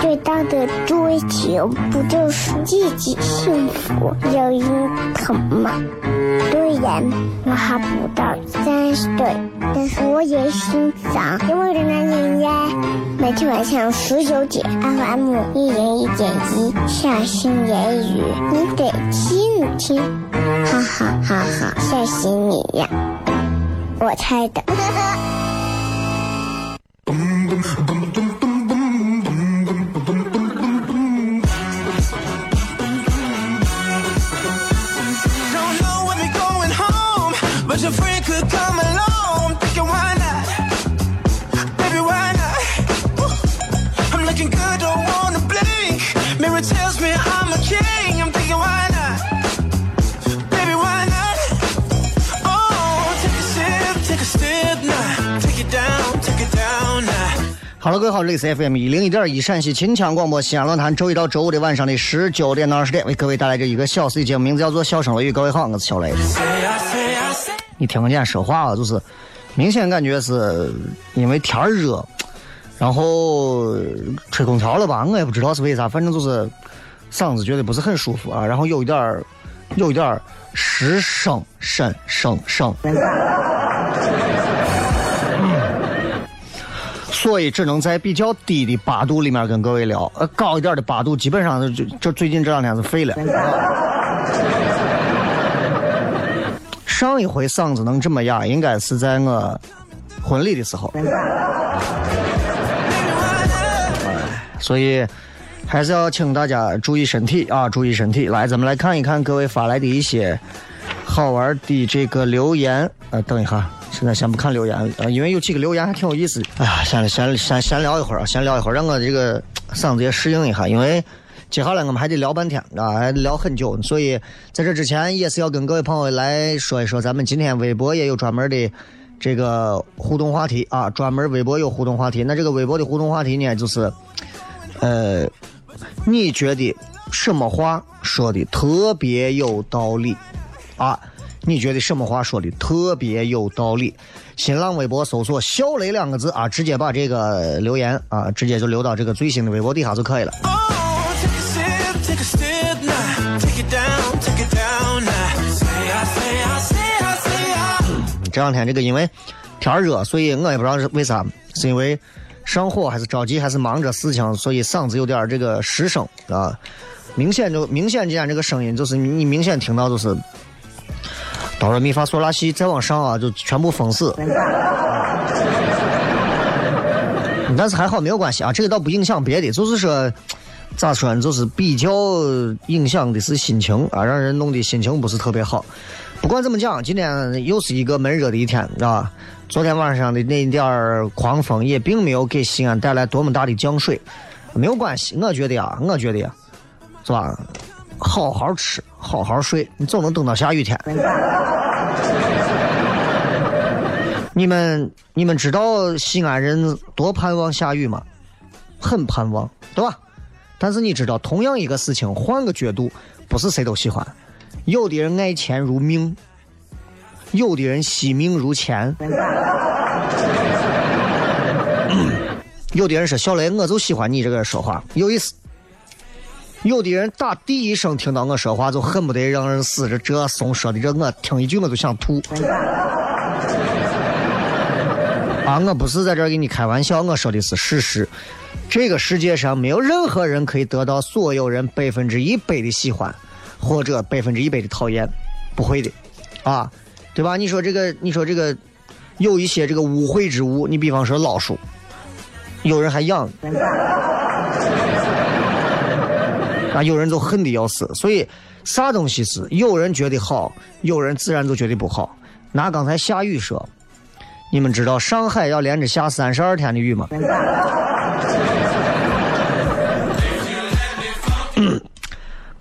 最大的追求，不就是自己幸福、有人疼吗？虽然我还不到三十岁，但是我也心脏因为的男人呀。每天晚上十九点，FM 一人一点一，下心言语，你得听听，哈哈哈哈，吓死你呀！我猜的。哈喽，各位好，这里是 FM 一零一点一陕西秦腔广播西安论坛，周一到周五的晚上的十九点到二十点，为各位带来这一个小时的节目，名字叫做《笑声雷雨》。各位好，我是小雷。你听不见说话啊，就是明显感觉是因为天热，然后吹空调了吧？我也不知道是为啥，反正就是嗓子觉得不是很舒服啊，然后有一点儿有一点儿失声声声声。所以只能在比较低的八度里面跟各位聊，呃，高一点的八度基本上就就最近这两天是废了。上一回嗓子能这么哑，应该是在我婚礼的时候，所以还是要请大家注意身体啊，注意身体。来，咱们来看一看各位发来的一些好玩的这个留言。呃，等一下，现在先不看留言，呃，因为有几个留言还挺有意思的。哎呀，先先先先聊一会儿啊，先聊一会儿，让我这个嗓子也适应一下，因为。接下来我们还得聊半天啊，还得聊很久，所以在这之前也是要跟各位朋友来说一说，咱们今天微博也有专门的这个互动话题啊，专门微博有互动话题。那这个微博的互动话题呢，就是，呃，你觉得什么话说的特别有道理啊？你觉得什么话说的特别有道理？新浪微博搜索“小雷”两个字啊，直接把这个留言啊，直接就留到这个最新的微博底下就可以了。这两天这个因为天热，所以我也不知道是为啥，是因为上火还是着急还是忙着事情，所以嗓子有点这个失声啊。明显就明显今天这个声音就是你明显听到就是哆来咪发嗦拉西再往上啊，就全部封死。但是还好没有关系啊，这个倒不影响别的，就是说咋说呢，就是比较影响的是心情啊，让人弄得心情不是特别好。不管怎么讲，今天又是一个闷热的一天，啊。昨天晚上的那点儿狂风也并没有给西安带来多么大的降水，没有关系。我觉得啊，我觉得呀，是吧？好好吃，好好睡，你总能等到下雨天。你们你们知道西安人多盼望下雨吗？很盼望，对吧？但是你知道，同样一个事情，换个角度，不是谁都喜欢。有的人爱钱如命，有的人惜命如钱。有的人说小雷，我就喜欢你这个人说话有意思。有的人打第一声听到我说话，就恨不得让人死。这这怂说的，这我听一句我就想吐。啊，我不是在这儿给你开玩笑，我说的是事实。这个世界上没有任何人可以得到所有人百分之一百的喜欢，或者百分之一百的讨厌，不会的，啊，对吧？你说这个，你说这个，有一些这个污秽之物，你比方说老鼠，有人还养。啊，有人就恨的要死，所以啥东西是有人觉得好，有人自然就觉得不好。拿刚才下雨说，你们知道上海要连着下三十二天的雨吗？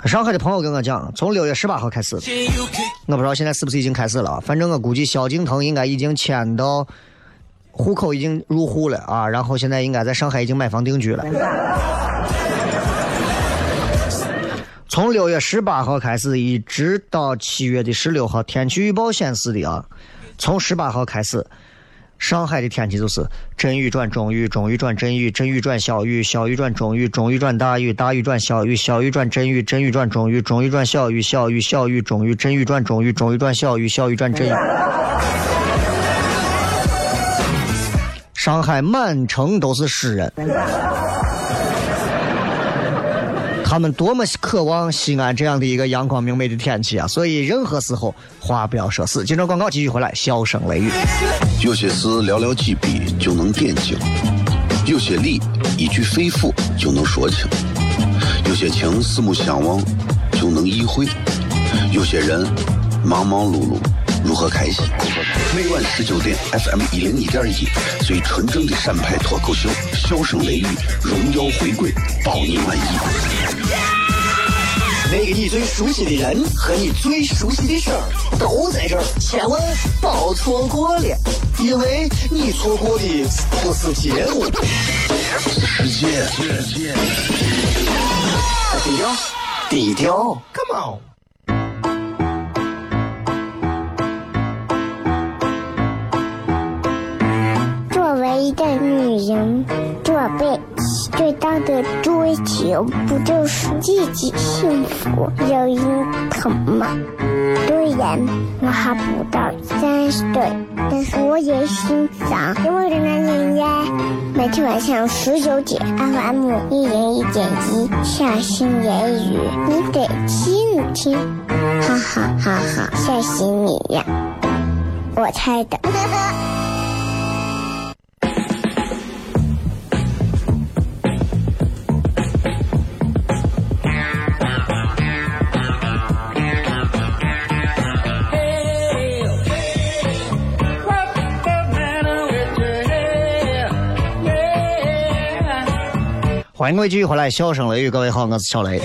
上海的朋友跟我讲，从六月十八号开始，我不知道现在是不是已经开始了，反正我估计萧敬腾应该已经迁到户口已经入户了啊，然后现在应该在上海已经买房定居了。从六月十八号开始，一直到七月的十六号，天气预报显示的啊，从十八号开始，上海的天气就是阵雨转中雨，中雨转阵雨，阵雨转小雨，小雨转中雨，中雨转大雨，大雨转小雨，小雨转阵雨，阵雨转中雨，中雨转小雨，小雨小雨中雨，阵雨转中雨，中雨转小雨，小雨转阵雨。上海满城都是诗人。他们多么渴望西安这样的一个阳光明媚的天气啊！所以任何时候话不要说死。接着广告继续回来，笑声雷雨。有些事寥寥几笔就能点睛，有些理一句肺腑就能说清，有些情四目相望就能意会，有些人忙忙碌碌如何开心？每晚十九点，FM 一零一点一，最纯正的陕派脱口秀，笑声雷雨，荣耀回归，包你满意。那个你最熟悉的人和你最熟悉的事儿都在这儿，千万别错过了，因为你错过的不是节目，世界。低调，低调，Come on。一个女人，做背最大的追求不就是自己幸福、有人疼吗？虽然我还不到三十岁，但是我也心脏因为的男人呀。每天晚上十九点，FM 一人一点一，下心言语，你得听听，哈哈哈哈，吓死你呀！我猜的。欢迎各位继续回来，笑声雷雨，各位好，我是小雷。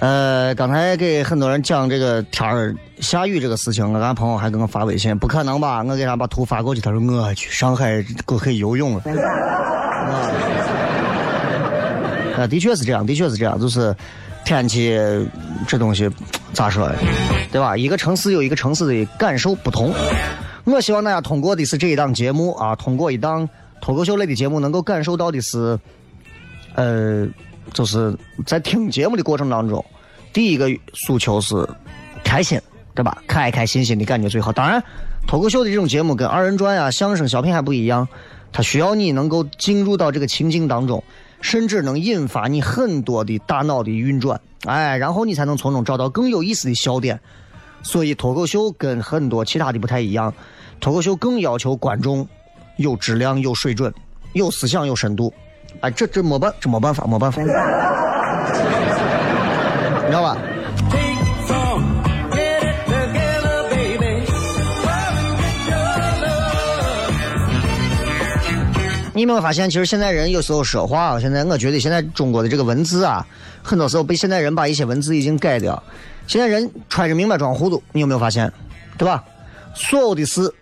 呃，刚才给很多人讲这个天儿下雨这个事情，我俺朋友还给我发微信，不可能吧？我给他把图发过去，他说我去上海够可以游泳了。啊，的确是这样，的确是这样，就是天气这东西咋说，对吧？一个城市有一个城市的感受不同。我希望大家通过的是这一档节目啊，通过一档脱口秀类的节目，能够感受到的是，呃。就是在听节目的过程当中，第一个诉求是开心，对吧？开开心心的感觉最好。当然，脱口秀的这种节目跟二人转啊、相声、小品还不一样，它需要你能够进入到这个情境当中，甚至能引发你很多的大脑的运转，哎，然后你才能从中找到更有意思的笑点。所以，脱口秀跟很多其他的不太一样，脱口秀更要求观众有质量、有水准、有思想、有深度。哎，这这没办，这没办法，没办法，你知道吧？你有没有发现，其实现在人有时候说话啊，现在我觉得现在中国的这个文字啊，很多时候被现在人把一些文字已经改掉。现在人揣着明白装糊涂，你有没有发现？对吧？所有的事，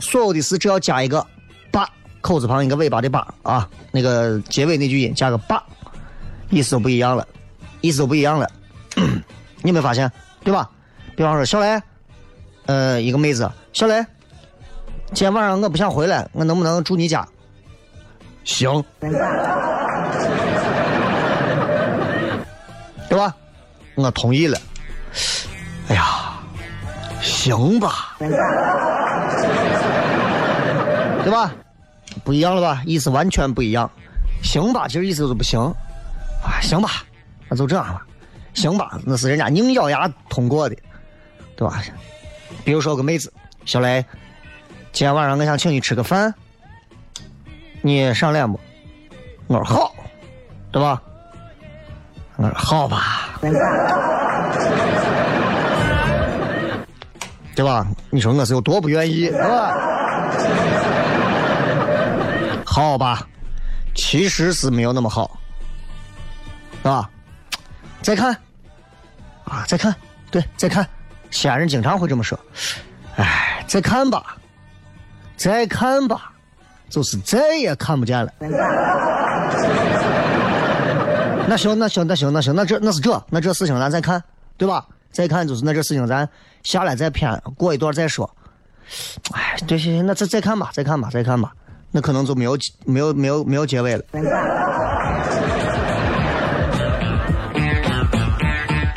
所有的事，只要加一个“把”。口字旁一个尾巴的“巴”啊，那个结尾那句音加个“把”，意思都不一样了，意思都不一样了。你有没有发现？对吧？比方说小雷，呃，一个妹子，小雷，今天晚上我不想回来，我能不能住你家？行，对吧？我同意了。哎呀，行吧，对吧？不一样了吧？意思完全不一样。行吧，其实意思就是不行。啊，行吧，那就这样了。行吧，那是人家硬咬牙通过的，对吧？比如说个妹子，小雷，今天晚上我想请你吃个饭，你上脸不？我说好，对吧？我说好吧，对吧？你说我是有多不愿意，对吧？好吧，其实是没有那么好，是吧？再看，啊，再看，对，再看，西安人经常会这么说，哎，再看吧，再看吧，就是再也看不见了。那行，那行，那行，那行，那这那是这，那这事情咱再看，对吧？再看就是那这事情咱下来再片，过一段再说。哎，对，行行，那再再看吧，再看吧，再看吧，那可能就没有没有没有没有结尾了。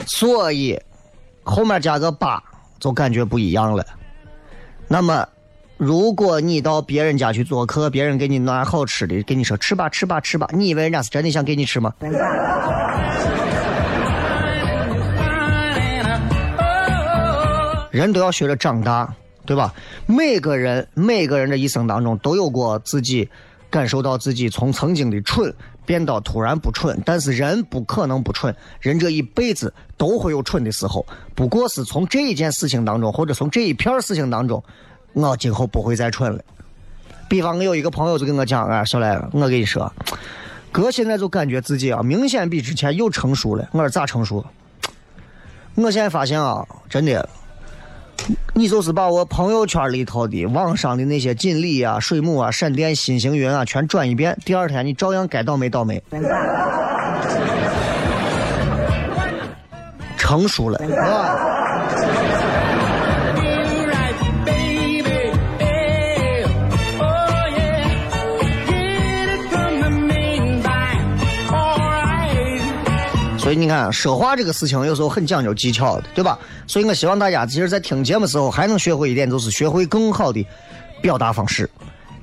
所以后面加个八，就感觉不一样了。那么，如果你到别人家去做客，别人给你拿好吃的，给你说吃吧吃吧吃吧，你以为人家是真的想给你吃吗？人都要学着长大，对吧？每个人每个人的一生当中都有过自己感受到自己从曾经的蠢变到突然不蠢，但是人不可能不蠢，人这一辈子都会有蠢的时候，不过是从这一件事情当中，或者从这一片事情当中，我今后不会再蠢了。比方，我有一个朋友就跟我讲，啊，小来，我跟你说，哥现在就感觉自己啊，明显比之前又成熟了。我说咋成熟？我现在发现啊，真的。你就是把我朋友圈里头的网上的那些锦鲤啊、水母啊、闪电、新星云啊，全转一遍，第二天你照样该倒霉倒霉。成熟了，是吧？所以你看，说话这个事情有时候很讲究技巧的，对吧？所以我希望大家其实，在听节目时候还能学会一点，就是学会更好的表达方式。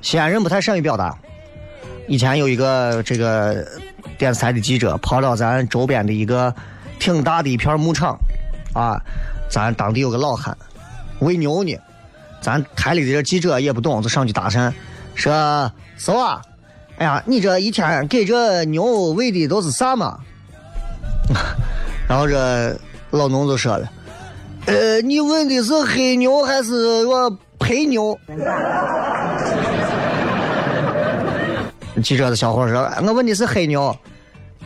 西安人不太善于表达。以前有一个这个电视台的记者跑到咱周边的一个挺大的一片牧场，啊，咱当地有个老汉喂牛呢，咱台里的这记者也不懂，就上去搭讪，说：“嫂啊，哎呀，你这一天给这牛喂的都是啥嘛？” 然后这老农就说了：“呃，你问的是黑牛还是我陪牛？” 记者的小伙说：“我问的是黑牛，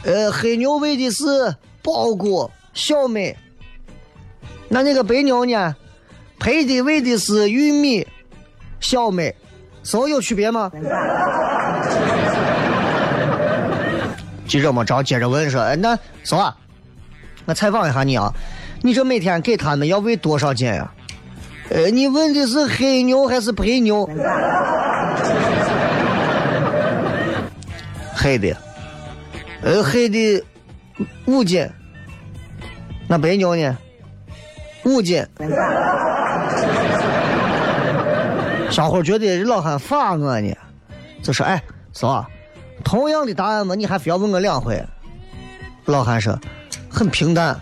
呃，黑牛喂的是苞谷、小麦，那那个白牛呢？陪的喂的是玉米、小麦，是否有区别吗？” 记者没着接着问说：“哎，那嫂啊，我采访一下你啊，你这每天给他们要喂多少斤呀？呃，你问的是黑牛还是白牛？黑的，呃，黑的五斤，那白牛呢？五斤。小伙觉得老汉罚我呢，就说：哎，嫂。”同样的答案嘛，你还非要问我两回？老汉说，很平淡。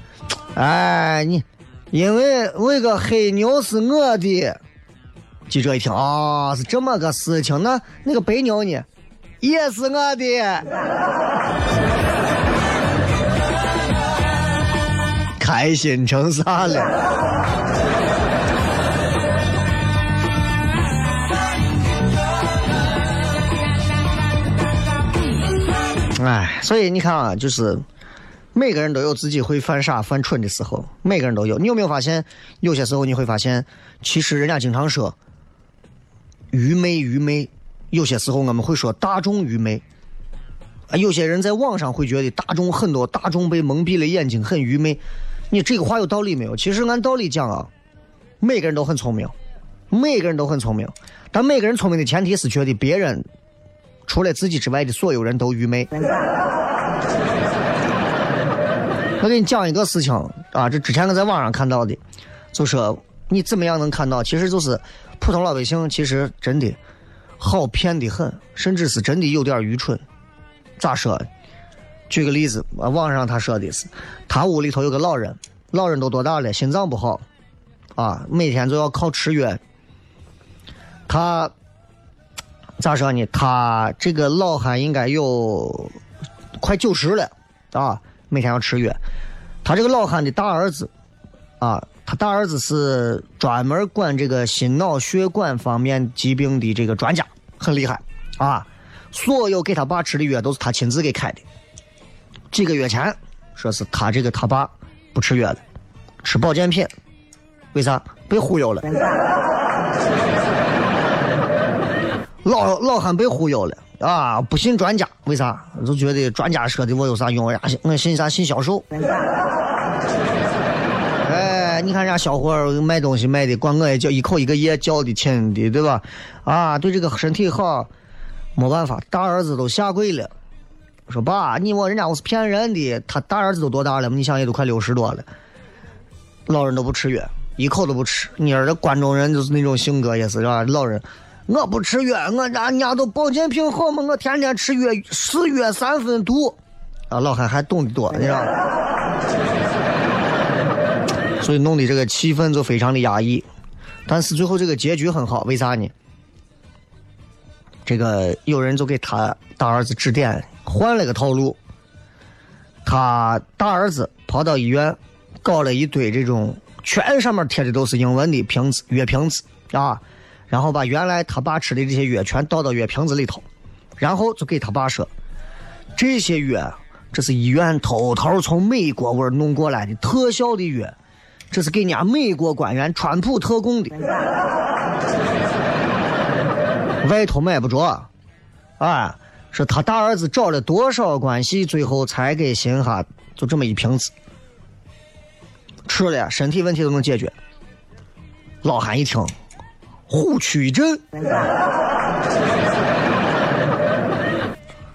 哎，你因为那个黑牛是我的。记者一听啊，是这么个事情，那那个白牛呢，也是我的。开心成啥了？哎，所以你看啊，就是每个人都有自己会犯傻、犯蠢的时候，每个人都有。你有没有发现，有些时候你会发现，其实人家经常说愚昧，愚昧。有些时候我们会说大众愚昧。啊，有些人在网上会觉得大众很多，大众被蒙蔽了眼睛，很愚昧。你这个话有道理没有？其实按道理讲啊，每个人都很聪明，每个人都很聪明，但每个人聪明的前提是觉得别人。除了自己之外的所有人都愚昧。我给你讲一个事情啊，这之前我在网上看到的，就说你怎么样能看到？其实就是普通老百姓，其实真的好骗的很，甚至是真的有点愚蠢。咋说？举个例子，啊网上他说的是，他屋里头有个老人，老人都多大了？心脏不好，啊，每天就要靠吃药。他咋说呢？他这个老汉应该有快九十了啊，每天要吃药。他这个老汉的大儿子啊，他大儿子是专门管这个心脑血管方面疾病的这个专家，很厉害啊。所有给他爸吃的药都是他亲自给开的。几个月前，说是他这个他爸不吃药了，吃保健品，为啥？被忽悠了。老老汉被忽悠了啊！不信专家，为啥？就觉得专家说的我有啥用呀？我信啥？信销售。哎，你看人家小伙卖东西卖的，管我也叫一口一个爷叫的亲的，对吧？啊，对这个身体好，没办法，大儿子都下跪了，说爸，你我人家我是骗人的。他大儿子都多大了？你想也都快六十多了，老人都不吃药，一口都不吃。你儿子关中人就是那种性格，也是是吧？老人。我不吃药，我家人家都保健品好嘛，我天天吃药，是药三分毒。啊，老汉还懂得多，你知道？所以弄的这个气氛就非常的压抑。但是最后这个结局很好，为啥呢？这个有人就给他大儿子指点，换了个套路。他大儿子跑到医院，搞了一堆这种全上面贴的都是英文的瓶子，药瓶子啊。然后把原来他爸吃的这些药全倒到药瓶子里头，然后就给他爸说：“这些药，这是医院偷偷从美国味弄过来的特效的药，这是给人家美国官员川普特供的，外头买不着。”啊，说他大儿子找了多少关系，最后才给新哈就这么一瓶子吃了，身体问题都能解决。老汉一听。虎躯一震，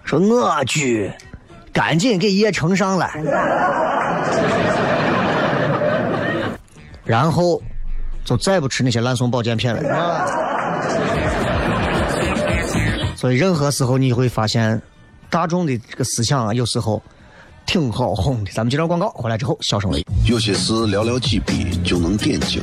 说：“我去，赶紧给叶呈上来。”然后就再不吃那些烂送保健品了。所以，任何时候你会发现，大众的这个思想啊，有时候挺好哄的。咱们接着广告，回来之后笑声雷。有些事寥寥几笔就能点睛。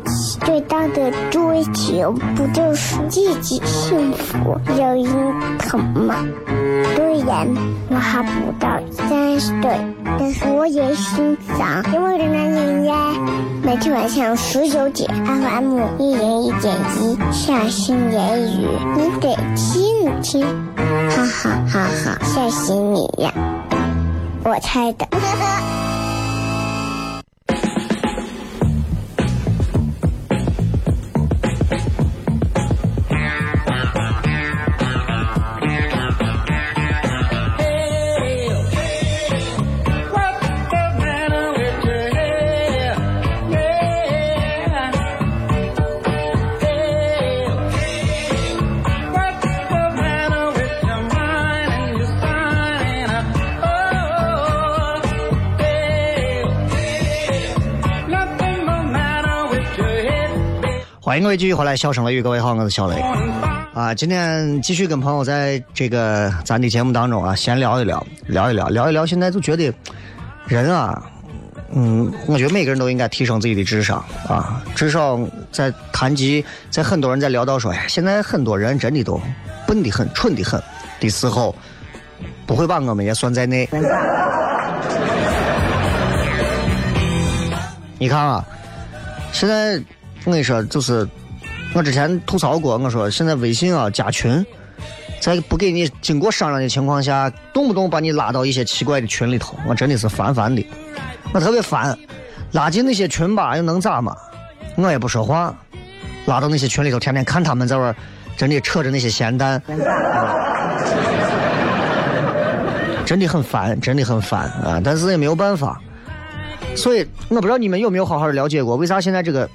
最大的追求不就是自己幸福、有人疼吗？虽然我还不到三十岁，但是我也心脏因为的男人呀。每天晚上十九点，FM 一人一点一，下心言语，你得听听，哈哈哈哈，吓死你呀！我猜的。欢迎各位继续回来，笑声雷雨，各位好，我是小雷。啊，今天继续跟朋友在这个咱的节目当中啊，闲聊一聊，聊一聊，聊一聊。现在就觉得人啊，嗯，我觉得每个人都应该提升自己的智商啊，至少在谈及，在很多人在聊到说，哎，现在很多人真的都笨得很，蠢得很的时候，不会把我们也算在内。你看啊，现在。我跟你说，就是我之前吐槽过，我说现在微信啊加群，在不给你经过商量的情况下，动不动把你拉到一些奇怪的群里头，我真的是烦烦的，我特别烦。拉进那些群吧，又能咋嘛？我也不说话，拉到那些群里头，天天看他们在玩，真的扯着那些闲蛋，真的很烦，真的很烦啊！但是也没有办法，所以我不知道你们有没有好好的了解过，为啥现在这个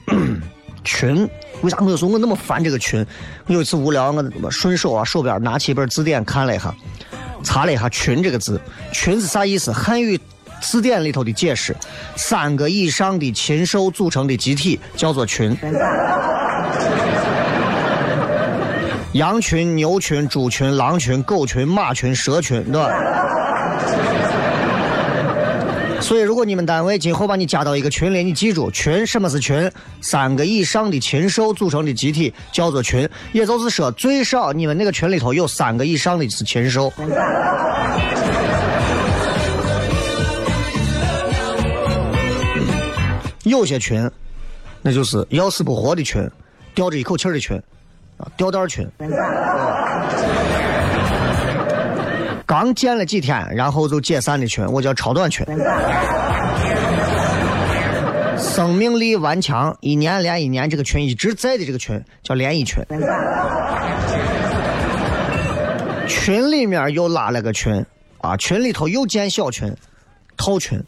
群，为啥我有时候我那么烦这个群？我有一次无聊，我顺手啊手边拿起一本字典看了一下，查了一下“群”这个字，“群”是啥意思？汉语字典里头的解释：三个以上的禽兽组成的集体叫做群。羊群、牛群、猪群、狼群、狗群、马群、蛇群，对吧？所以，如果你们单位今后把你加到一个群里，你记住，群什么是群？三个以上的禽兽组成的集体叫做群，也就是说，最少你们那个群里头有三个以上的是禽兽。有些群，那就是要死不活的群，吊着一口气的群，啊，吊带儿群。刚建了几天，然后就解散的群，我叫超短群。生命力顽强，一年连一年，这个群一直在的这个群叫连衣群。群里面又拉了个群，啊，群里头又建小群，套群。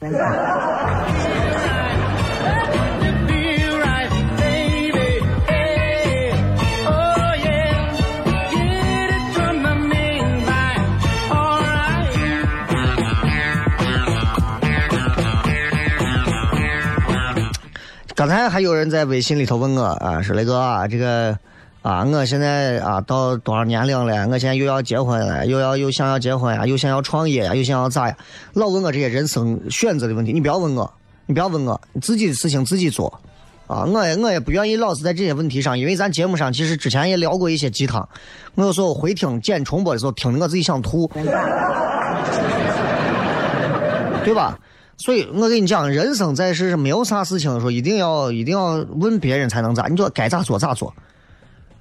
刚才还有人在微信里头问我啊，说雷哥啊，这个啊，我现在啊到多少年龄了？我现在又要结婚了，又要又想要结婚呀，又想要创业呀，又想要咋呀？老问我这些人生选择的问题，你不要问我，你不要问我，你自己的事情自己做。啊，我也我也不愿意老是在这些问题上，因为咱节目上其实之前也聊过一些鸡汤，我有时候回听剪重播的时候，听着我自己想吐，对吧？所以我跟你讲，人生在世是没有啥事情说一定要一定要问别人才能咋，你就该咋做咋做。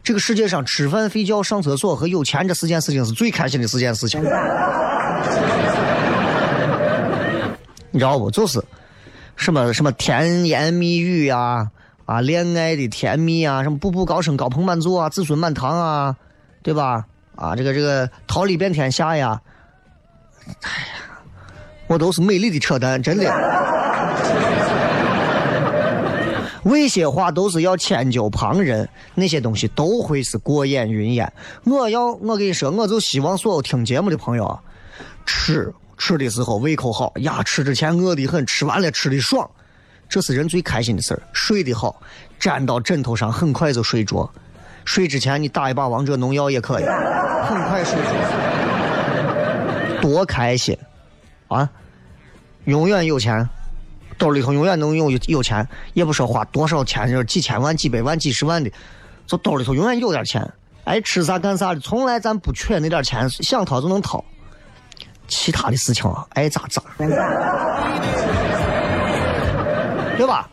这个世界上吃饭、睡觉、上厕所和有钱这四件事情是最开心的四件事情，你知道不？就是什么什么甜言蜜语呀、啊，恋爱的甜蜜啊，什么步步高升、高朋满座啊，子孙满堂啊，对吧？啊，这个这个桃李遍天下呀，哎呀，我都是美丽的扯淡，真的。那些话都是要迁就旁人，那些东西都会是过眼云烟。我要我跟你说，我就希望所有听节目的朋友啊，吃吃的时候胃口好呀，吃之前饿得很，吃完了吃的爽，这是人最开心的事儿。睡得好，粘到枕头上很快就睡着。睡之前你打一把王者荣耀也可以，很快睡着，多开心！啊，永远有钱，兜里头永远能有有钱，也不说花多少钱，就是几千万、几百万、几十万的，就兜里头永远有点钱。爱吃啥干啥的，从来咱不缺那点钱，想掏就能掏。其他的事情啊，爱咋咋，对吧？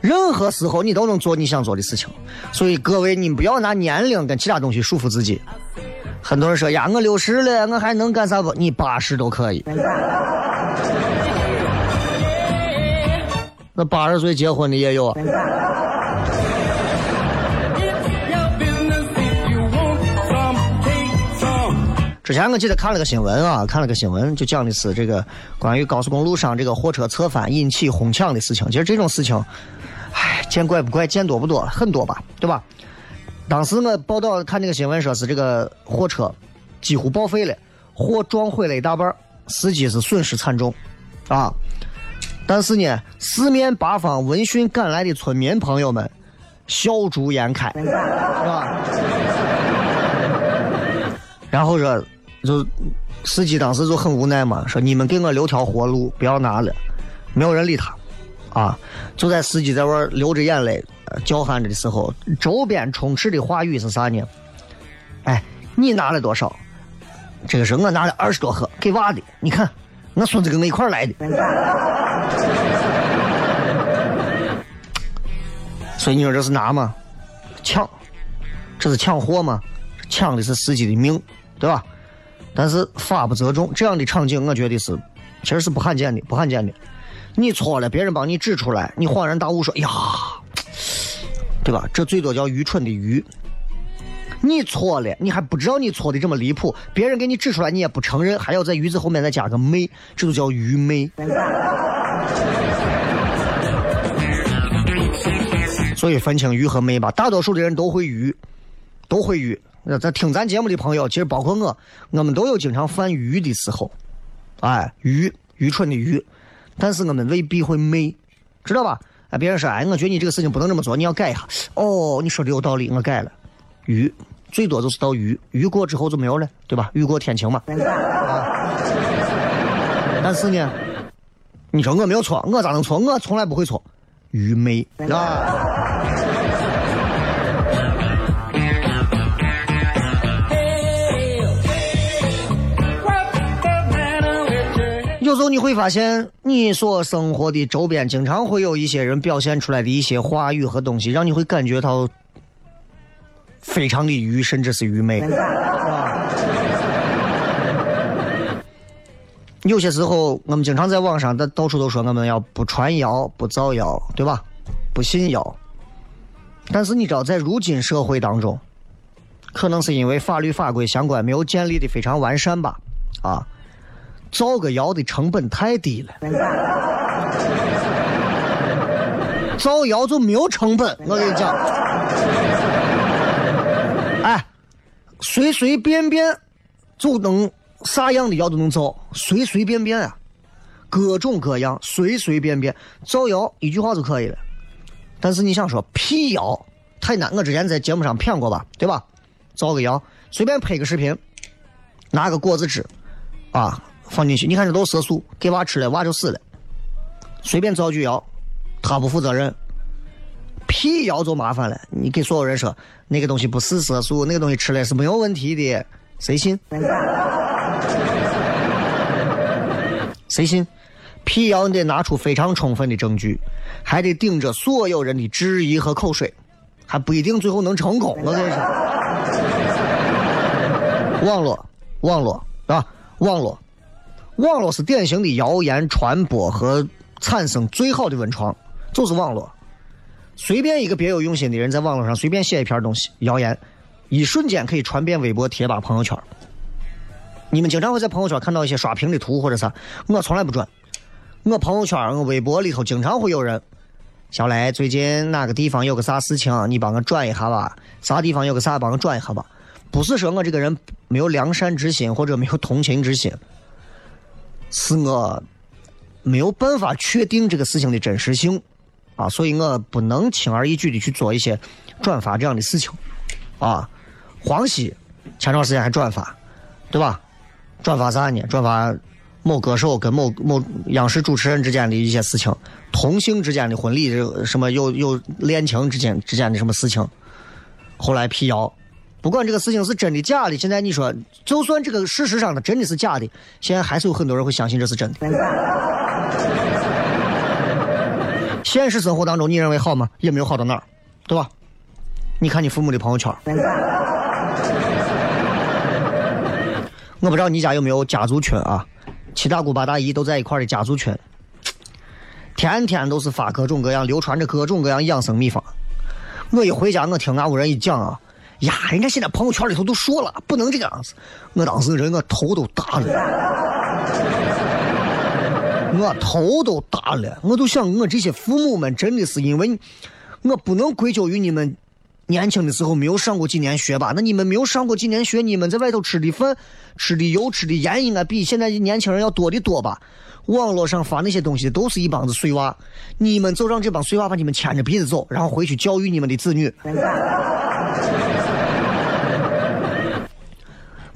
任何时候你都能做你想做的事情，所以各位，你不要拿年龄跟其他东西束缚自己。很多人说呀，我六十了，我还能干啥不？你八十都可以。那八十岁结婚的也有啊。之前我记得看了个新闻啊，看了个新闻，就讲的是这个关于高速公路上这个货车侧翻引起哄抢的事情。其实这种事情，唉，见怪不怪，见多不多，很多吧，对吧？当时我报道看这个新闻，说是这个货车几乎报废了，货撞毁了一大半，司机是损失惨重，啊。但是呢，四面八方闻讯赶来的村民朋友们笑逐颜开，是吧？然后说，就司机当时就很无奈嘛，说你们给我留条活路，不要拿了，没有人理他，啊，就在司机在外流着眼泪、呃叫喊着的时候，周边充斥的话语是啥呢？哎，你拿了多少？这个是我拿了二十多盒，给娃的，你看，我孙子跟我一块来的。所以你说这是拿吗？抢，这是抢货吗？抢的是司机的命，对吧？但是法不责众，这样的场景，我觉得是，其实是不罕见的，不罕见的。你错了，别人帮你指出来，你恍然大悟说：“呀，对吧？这最多叫愚蠢的愚。”你错了，你还不知道你错的这么离谱，别人给你指出来，你也不承认，还要在“愚”字后面再加个“昧”，这就叫愚昧。所以分清愚和昧吧，大多数的人都会愚，都会愚。那在听咱节目的朋友，其实包括我，我们都有经常犯愚的时候，哎，愚，愚蠢的愚，但是我们未必会昧，知道吧？啊，别人说，哎，我觉得你这个事情不能这么做，你要改一下。哦，你说的有道理，我改了。雨，最多就是到雨，雨过之后就没有了，对吧？雨过天晴嘛。啊但是呢，你说我没有错，我咋能错？我从来不会错。愚昧啊！时候你会发现，你所生活的周边经常会有一些人表现出来的一些话语和东西，让你会感觉到非常的愚，甚至是愚昧。有些时候，我们经常在网上，的到处都说我们要不传谣、不造谣，对吧？不信谣。但是你知道，在如今社会当中，可能是因为法律法规相关没有建立的非常完善吧？啊，造个谣的成本太低了，造谣就没有成本。我跟你讲，哎，随随便便就能。啥样的谣都能造，随随便便啊，各种各样，随随便便造谣一句话就可以了。但是你想说辟谣太难，我之前在节目上骗过吧，对吧？造个谣，随便拍个视频，拿个果子汁啊放进去，你看这都是色素，给娃吃了，娃就死了。随便造句谣，他不负责任。辟谣就麻烦了，你给所有人说那个东西不是色素，那个东西吃了是没有问题的，谁信？谁信？辟谣你得拿出非常充分的证据，还得顶着所有人的质疑和口水，还不一定最后能成功。我跟你说，网络，网络啊，网络，网络是典型的谣言传播和产生最好的温床，就是网络。随便一个别有用心的人在网络上随便写一篇东西，谣言，一瞬间可以传遍微博、贴吧、朋友圈。你们经常会在朋友圈看到一些刷屏的图或者啥，我从来不转。我朋友圈、我微博里头经常会有人，小雷最近哪个地方有个啥事情，你帮我转一下吧。啥地方有个啥，帮我转一下吧。不是说我这个人没有良善之心或者没有同情之心，是我没有办法确定这个事情的真实性啊，所以我不能轻而易举的去做一些转发这样的事情啊。黄西前段时间还转发，对吧？转发啥呢？转发某歌手跟某某央视主持人之间的一些事情，同性之间的婚礼，什么有有恋情之间之间的什么事情，后来辟谣，不管这个事情是真的假的，现在你说，就算这个事实上它真的是假的，现在还是有很多人会相信这是真的。现实生活当中，你认为好吗？也没有好到哪儿，对吧？你看你父母的朋友圈。我不知道你家有没有家族群啊？七大姑八大姨都在一块的家族群，天天都是发各种各样、流传着各种各样养生秘方。我一回家，我听俺屋人一讲啊，呀，人家现在朋友圈里头都说了，不能这个样子。我当时人我头都大了，我头都大了，我都想我这些父母们真的是因为，我不能归咎于你们。年轻的时候没有上过几年学吧？那你们没有上过几年学，你们在外头吃的饭、吃的油、吃的盐，应该比现在的年轻人要多的多吧？网络上发那些东西都是一帮子碎娃，你们就让这帮碎娃把你们牵着鼻子走，然后回去教育你们的子女。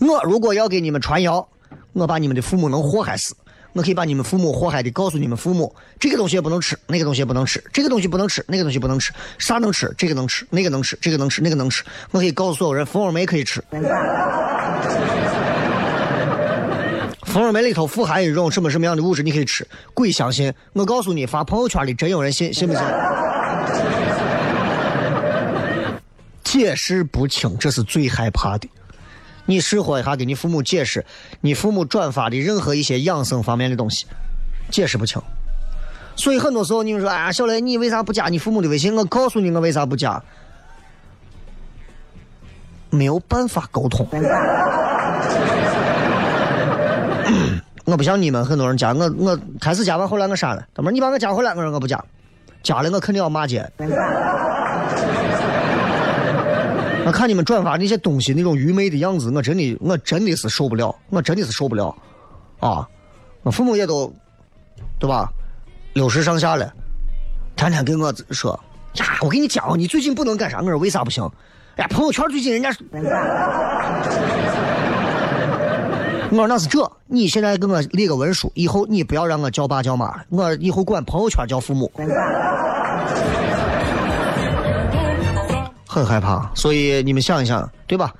我如果要给你们传谣，我把你们的父母能祸害死。我可以把你们父母祸害的告诉你们父母，这个东西也不能吃，那个东西也不能吃，这个东西不能吃，那个东西不能吃，啥能吃？这个能吃，那个能吃，这个能吃，那个能吃。我可以告诉所有人，蜂窝煤可以吃，蜂窝煤里头富含一种什么什么样的物质，你可以吃。鬼相信？我告诉你，发朋友圈里真有人信，信不信？解释不清，这是最害怕的。你试活一下给你父母解释，你父母转发的任何一些养生方面的东西，解释不清。所以很多时候你们说，哎呀，小雷，你为啥不加你父母的微信？我告诉你，我为啥不加。没有办法沟通。我不像你们很多人加我，我开始加完后来我删了。他们你把我加回来，我说我不加，加了我肯定要骂街。看你们转发那些东西那种愚昧的样子，我真的我真的是受不了，我真的是受不了啊！我父母也都对吧，六十上下了，天天跟我说呀，我跟你讲，你最近不能干啥？我说为啥不行？哎呀，朋友圈最近人家，我说那是这，你现在给我立个文书，以后你不要让我叫爸叫妈，我以后管朋友圈叫父母。很害怕，所以你们想一想，对吧？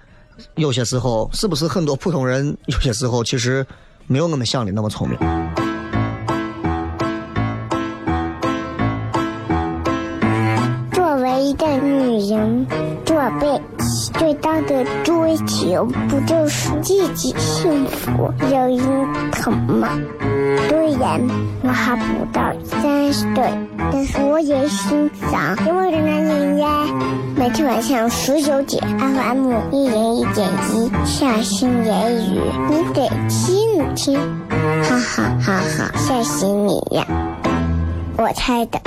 有些时候是不是很多普通人，有些时候其实没有我们想的那么聪明。作为一个女人，做被最大的追求不就是自己幸福、有人疼吗？虽然我还不到三十岁，但是我也心脏因为的男人呀。每天晚上十九点，FM 一人一点一，下心言语，你得听听，哈哈哈哈，吓死你呀！我猜的。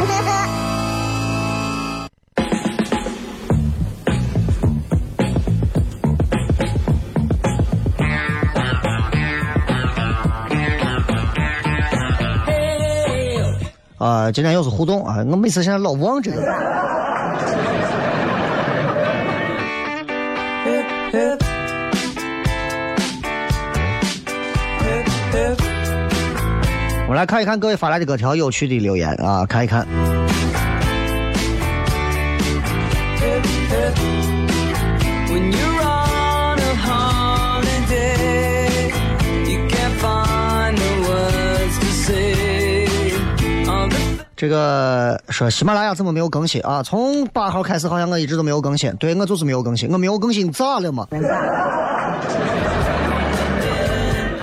啊，今天又是互动啊！我每次现在老忘这个。我们来看一看各位发来的各条有趣的留言啊，看一看。这个说喜马拉雅怎么没有更新啊？从八号开始好像我一直都没有更新，对我就是没有更新，我没有更新咋了嘛？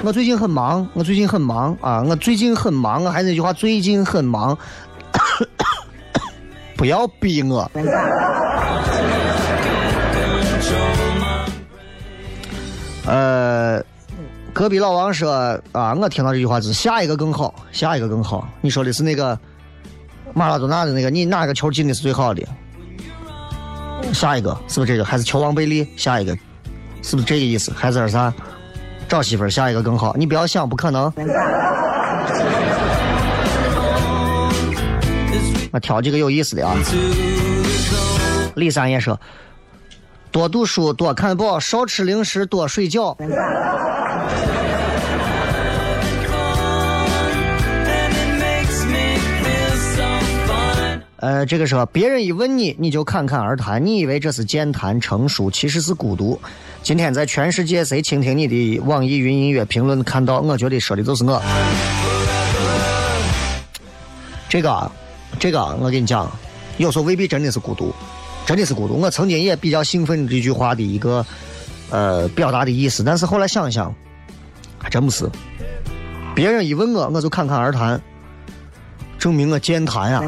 我最近很忙，我最近很忙啊！我最近很忙，我还是那句话，最近很忙，不要逼我。呃，隔壁老王说啊，我听到这句话就是下一个更好，下一个更好。你说的是那个？马拉多纳的那个，你哪个球进的是最好的？下一个是不是这个？还是球王贝利？下一个是不是这个意思？还是啥？找媳妇儿下一个更好？你不要想，不可能。我挑几个有意思的啊。李三爷说：多读书，多看报，少吃零食，多睡觉。呃，这个说别人一问你，你就侃侃而谈，你以为这是健谈成熟，其实是孤独。今天在全世界谁倾听你的网易云音乐评论看到，我觉得说的就是我。这个，这个，我跟你讲，有时候未必真的是孤独，真的是孤独。我曾经也比较兴奋这句话的一个呃表达的意思，但是后来想一想，还真不是。别人一问我，我就侃侃而谈，证明我健谈呀。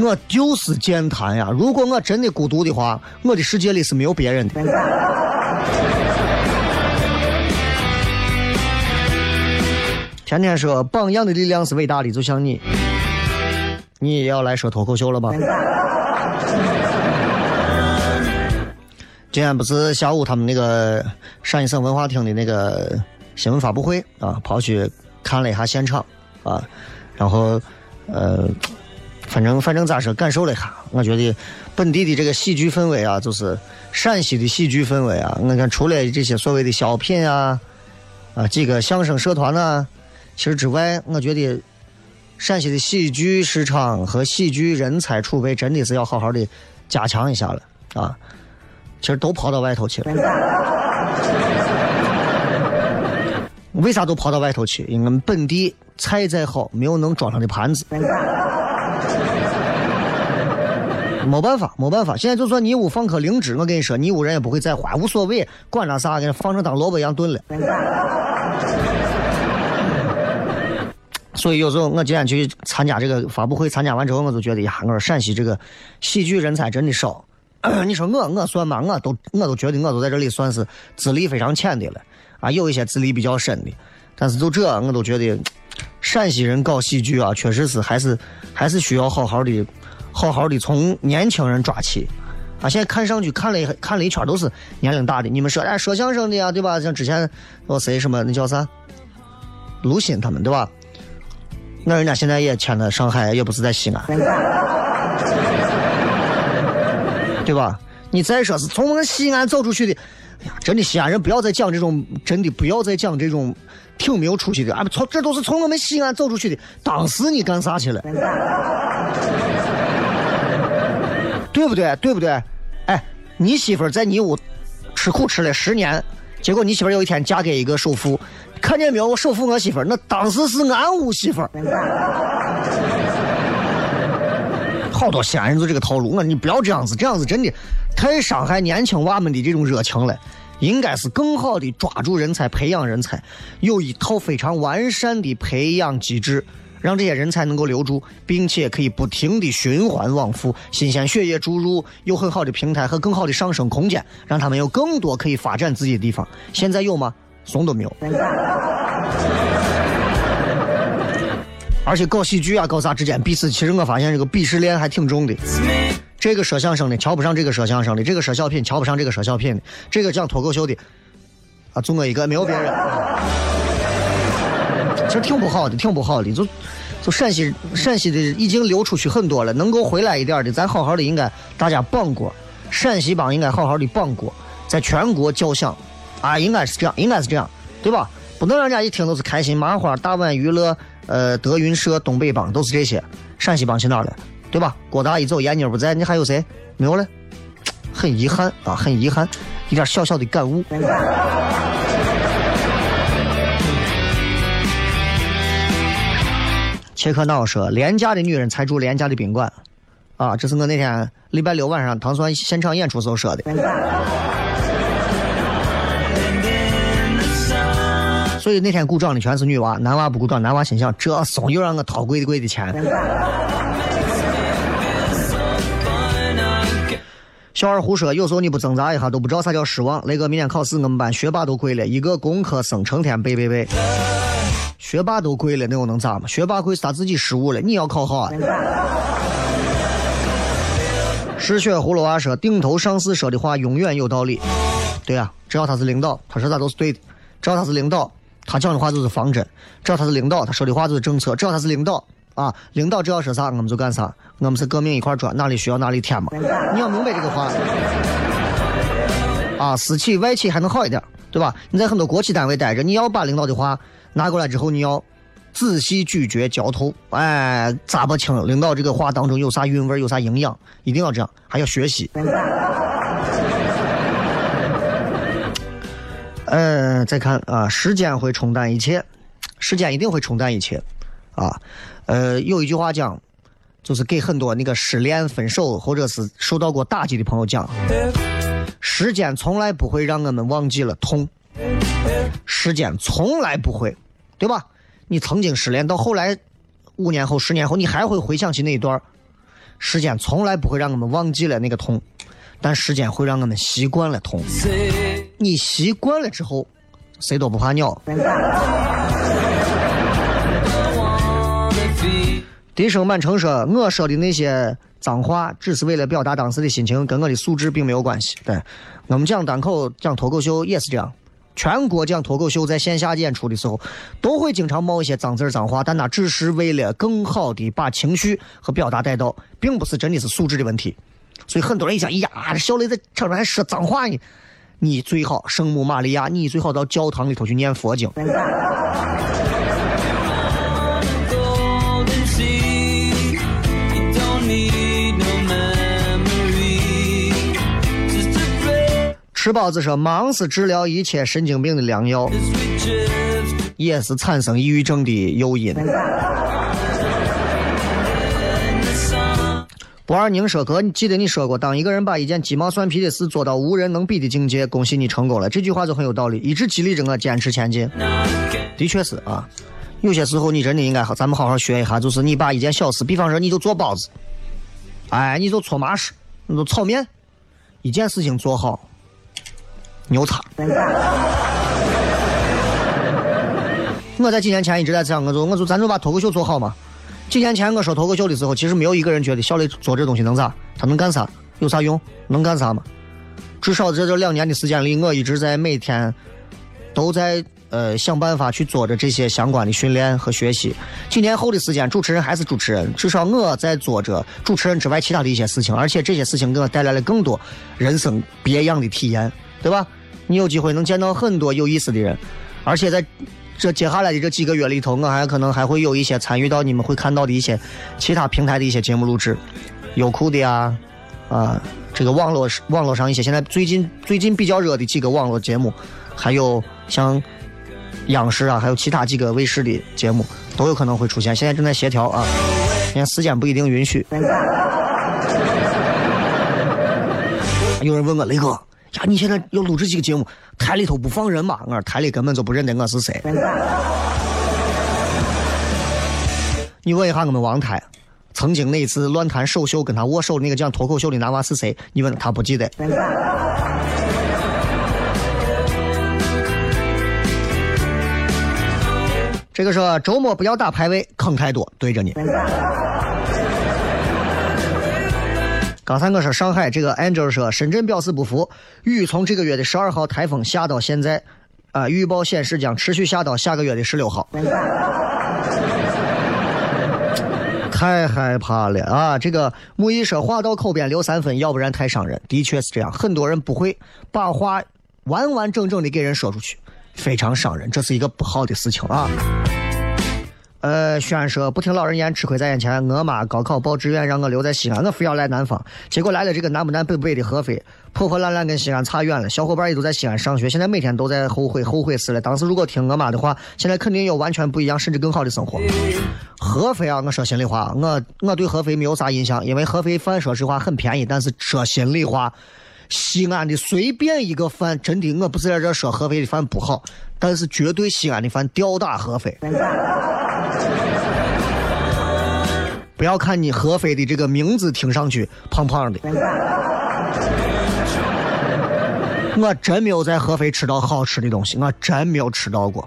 我就是健谈呀！如果我真的孤独的话，我的世界里是没有别人的。天天说榜样的力量是伟大的，就像你，你也要来说脱口秀了吧？今天不是下午他们那个陕西省文化厅的那个新闻发布会啊，跑去看了一下现场啊，然后呃。反正反正咋说，感受了一下，我觉得本地的这个喜剧氛围啊，就是陕西的喜剧氛围啊。我看除了这些所谓的小品啊，啊几个相声社团啊，其实之外，我觉得陕西的喜剧市场和喜剧人才储备真的是要好好的加强一下了啊。其实都跑到外头去了，为啥都跑到外头去？因为我们本地菜再好，没有能装上的盘子。没办法，没办法。现在就算你屋放颗灵芝，我跟你说，你屋人也不会再花，无所谓，管他啥，给放成当萝卜一样炖了。所以有时候我今天去参加这个发布会，参加完之后，我就觉得呀，我说陕西这个喜剧人才真的少。你说我我算吗？我都我都觉得我都在这里算是资历非常浅的了啊，有一些资历比较深的，但是就这我都觉得陕西人搞喜剧啊，确实是还是还是需要好好的好好的从年轻人抓起啊。现在看上去看了一看了一圈都是年龄大的，你们说哎说相声的呀，对吧？像之前我谁什么那叫啥卢鑫他们对吧？那人家现在也迁了上海，也不是在西安。对吧？你再说是从我们西安走出去的，呀，真的西安人不要再讲这种，真的不要再讲这种挺没有出息的啊！从这都是从我们西安走出去的。当时你干啥去了？对不对？对不对？哎，你媳妇在你屋吃苦吃了十年，结果你媳妇有一天嫁给一个首富，看见没有？我首富我媳妇，那当时是俺屋媳妇。好多西安人就这个套路，我你不要这样子，这样子真的太伤害年轻娃们的这种热情了。应该是更好的抓住人才，培养人才，有一套非常完善的培养机制，让这些人才能够留住，并且可以不停的循环往复，新鲜血液注入，有很好的平台和更好的上升空间，让他们有更多可以发展自己的地方。现在有吗？怂都没有。而且搞喜剧啊，搞啥之间彼此，其实我发现这个鄙视链还挺重的。这个说相声的瞧不上这个说相声的，这个说小品瞧不上这个说小品的，这个讲脱口秀的啊，就我一个，没有别人。其实挺不好的，挺不好的。就就陕西陕西的已经流出去很多了，能够回来一点的，咱好好的应该大家帮过，陕西帮应该好好的帮过，在全国叫响啊，应该是这样，应该是这样，对吧？不能让人家一听都是开心麻花、大碗娱乐。呃，德云社、东北帮都是这些，陕西帮去哪儿了？对吧？郭大一走，闫妮不在，你还有谁？没有了，很遗憾啊，很遗憾，一点小小的感悟。切克闹说：“廉价的女人才住廉价的宾馆。”啊，这是我那天礼拜六晚上唐酸现场演出时候说的。所以那天鼓掌的全是女娃，男娃不鼓掌，男娃心想：这怂又让我掏贵的贵的钱。小二胡说：有时候你不挣扎一下，都不知道啥叫失望。雷哥，明天考试，我们班学霸都跪了，一个工科生成天背背背。学霸都跪了，那又能咋嘛？学霸跪是他自己失误了，你要考好啊。失血葫芦娃说：顶头上司说的话永远有道理。对啊，只要他是领导，他说啥都是对的。只要他是领导。他讲的话就是方针，只要他是领导，他说的话就是政策。只要他是领导啊，领导只要说啥，我们就干啥。我们是革命一块砖，哪里需要哪里填嘛。你要明白这个话啊，私企外企还能好一点，对吧？你在很多国企单位待着，你要把领导的话拿过来之后，你要仔细咀嚼嚼透，哎，咋不清领导这个话当中有啥韵味，有啥营养，一定要这样，还要学习。呃，再看啊，时间会冲淡一切，时间一定会冲淡一切，啊，呃，有一句话讲，就是给很多那个失恋、分手或者是受到过打击的朋友讲，时间从来不会让我们忘记了痛，时间从来不会，对吧？你曾经失恋到后来，五年后、十年后，你还会回想起那一段，时间从来不会让我们忘记了那个痛。但时间会让我们习惯了痛，你习惯了之后，谁都不怕鸟。笛声满城说：“我说的那些脏话，只是为了表达当时的心情，跟我的素质并没有关系。”对，我们讲单口、讲脱口秀也是这样。全国讲脱口秀在线下演出的时候，都会经常冒一些脏字脏话，但那只是为了更好的把情绪和表达带到，并不是真的是素质的问题。所以很多人一想，呀，这小雷在场上还说脏话呢。你最好圣母玛利亚，你最好到教堂里头去念佛经。吃包子说，忙是治疗一切神经病的良药，也是产生抑郁症的诱因。不二宁说：“哥，你记得你说过，当一个人把一件鸡毛蒜皮的事做到无人能比的境界，恭喜你成功了。”这句话就很有道理，一直激励着我坚持前进。的确是啊，有些时候你真的应该好，咱们好好学一下，就是你把一件小事，比方说你就做包子，哎，你就搓麻食，你就炒面，一件事情做好，牛叉。我在几年前一直在想，我就我就咱就把脱口秀做好嘛。几年前我说脱口秀的时候，其实没有一个人觉得小雷做这东西能咋，他能干啥，有啥用，能干啥吗？至少在这两年的时间里，我一直在每天都在呃想办法去做着这些相关的训练和学习。几年后的时间，主持人还是主持人，至少我在做着主持人之外其他的一些事情，而且这些事情给我带来了更多人生别样的体验，对吧？你有机会能见到很多有意思的人，而且在这接下来的这几个月里头，我还可能还会有一些参与到你们会看到的一些其他平台的一些节目录制，优酷的呀，啊，这个网络网络上一些现在最近最近比较热的几个网络节目，还有像央视啊，还有其他几个卫视的节目都有可能会出现，现在正在协调啊，现在时间不一定允许。有人问我雷哥。呀，你现在要录制几个节目？台里头不放人嘛？我说台里根本就不认得我是谁。你问一下我们王台，曾经那次乱弹首秀跟他握手那个讲脱口秀的男娃是谁？你问他不记得。这个说周末不要打排位，坑太多，对着你。刚才我说上海这个 Angel 说，深圳表示不服，雨从这个月的十二号台风下到现在，啊，预报显示将持续下到下个月的十六号。太害怕了啊！这个木易说话到口边留三分，要不然太伤人。的确是这样，很多人不会把话完完整整的给人说出去，非常伤人，这是一个不好的事情啊。呃，轩说不听老人言，吃亏在眼前。我妈高考报志愿，让我留在西安，我非要来南方，结果来了这个南不南北不北的合肥，破破烂烂跟西安差远了。小伙伴也都在西安上学，现在每天都在后悔，后悔死了。当时如果听我妈的话，现在肯定有完全不一样，甚至更好的生活。合肥啊，我说心里话，我我对合肥没有啥印象，因为合肥饭说实话很便宜，但是说心里话，西安的随便一个饭，真的我不是在这说合肥的饭不好，但是绝对西安的饭吊打合肥。不要看你合肥的这个名字听上去胖胖的，我真没有在合肥吃到好吃的东西，我真没有吃到过。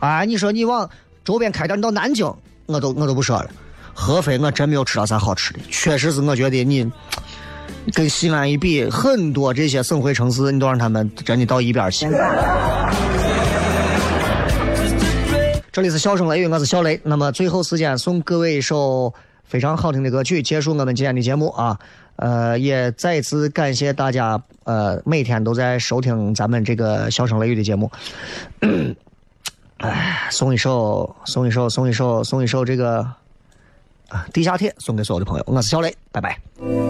哎，你说你往周边开点，你到南京，我都我都不说了。合肥我真没有吃到啥好吃的，确实是我觉得你跟西安一比，很多这些省会城市，你都让他们真的到一边去。这里是笑声雷雨，我是小雷。那么最后时间送各位一首非常好听的歌曲，结束我们今天的节目啊。呃，也再次感谢大家，呃，每天都在收听咱们这个笑声雷雨的节目。哎，送一首，送一首，送一首，送一首这个啊《地下铁》，送给所有的朋友。我是小雷，拜拜。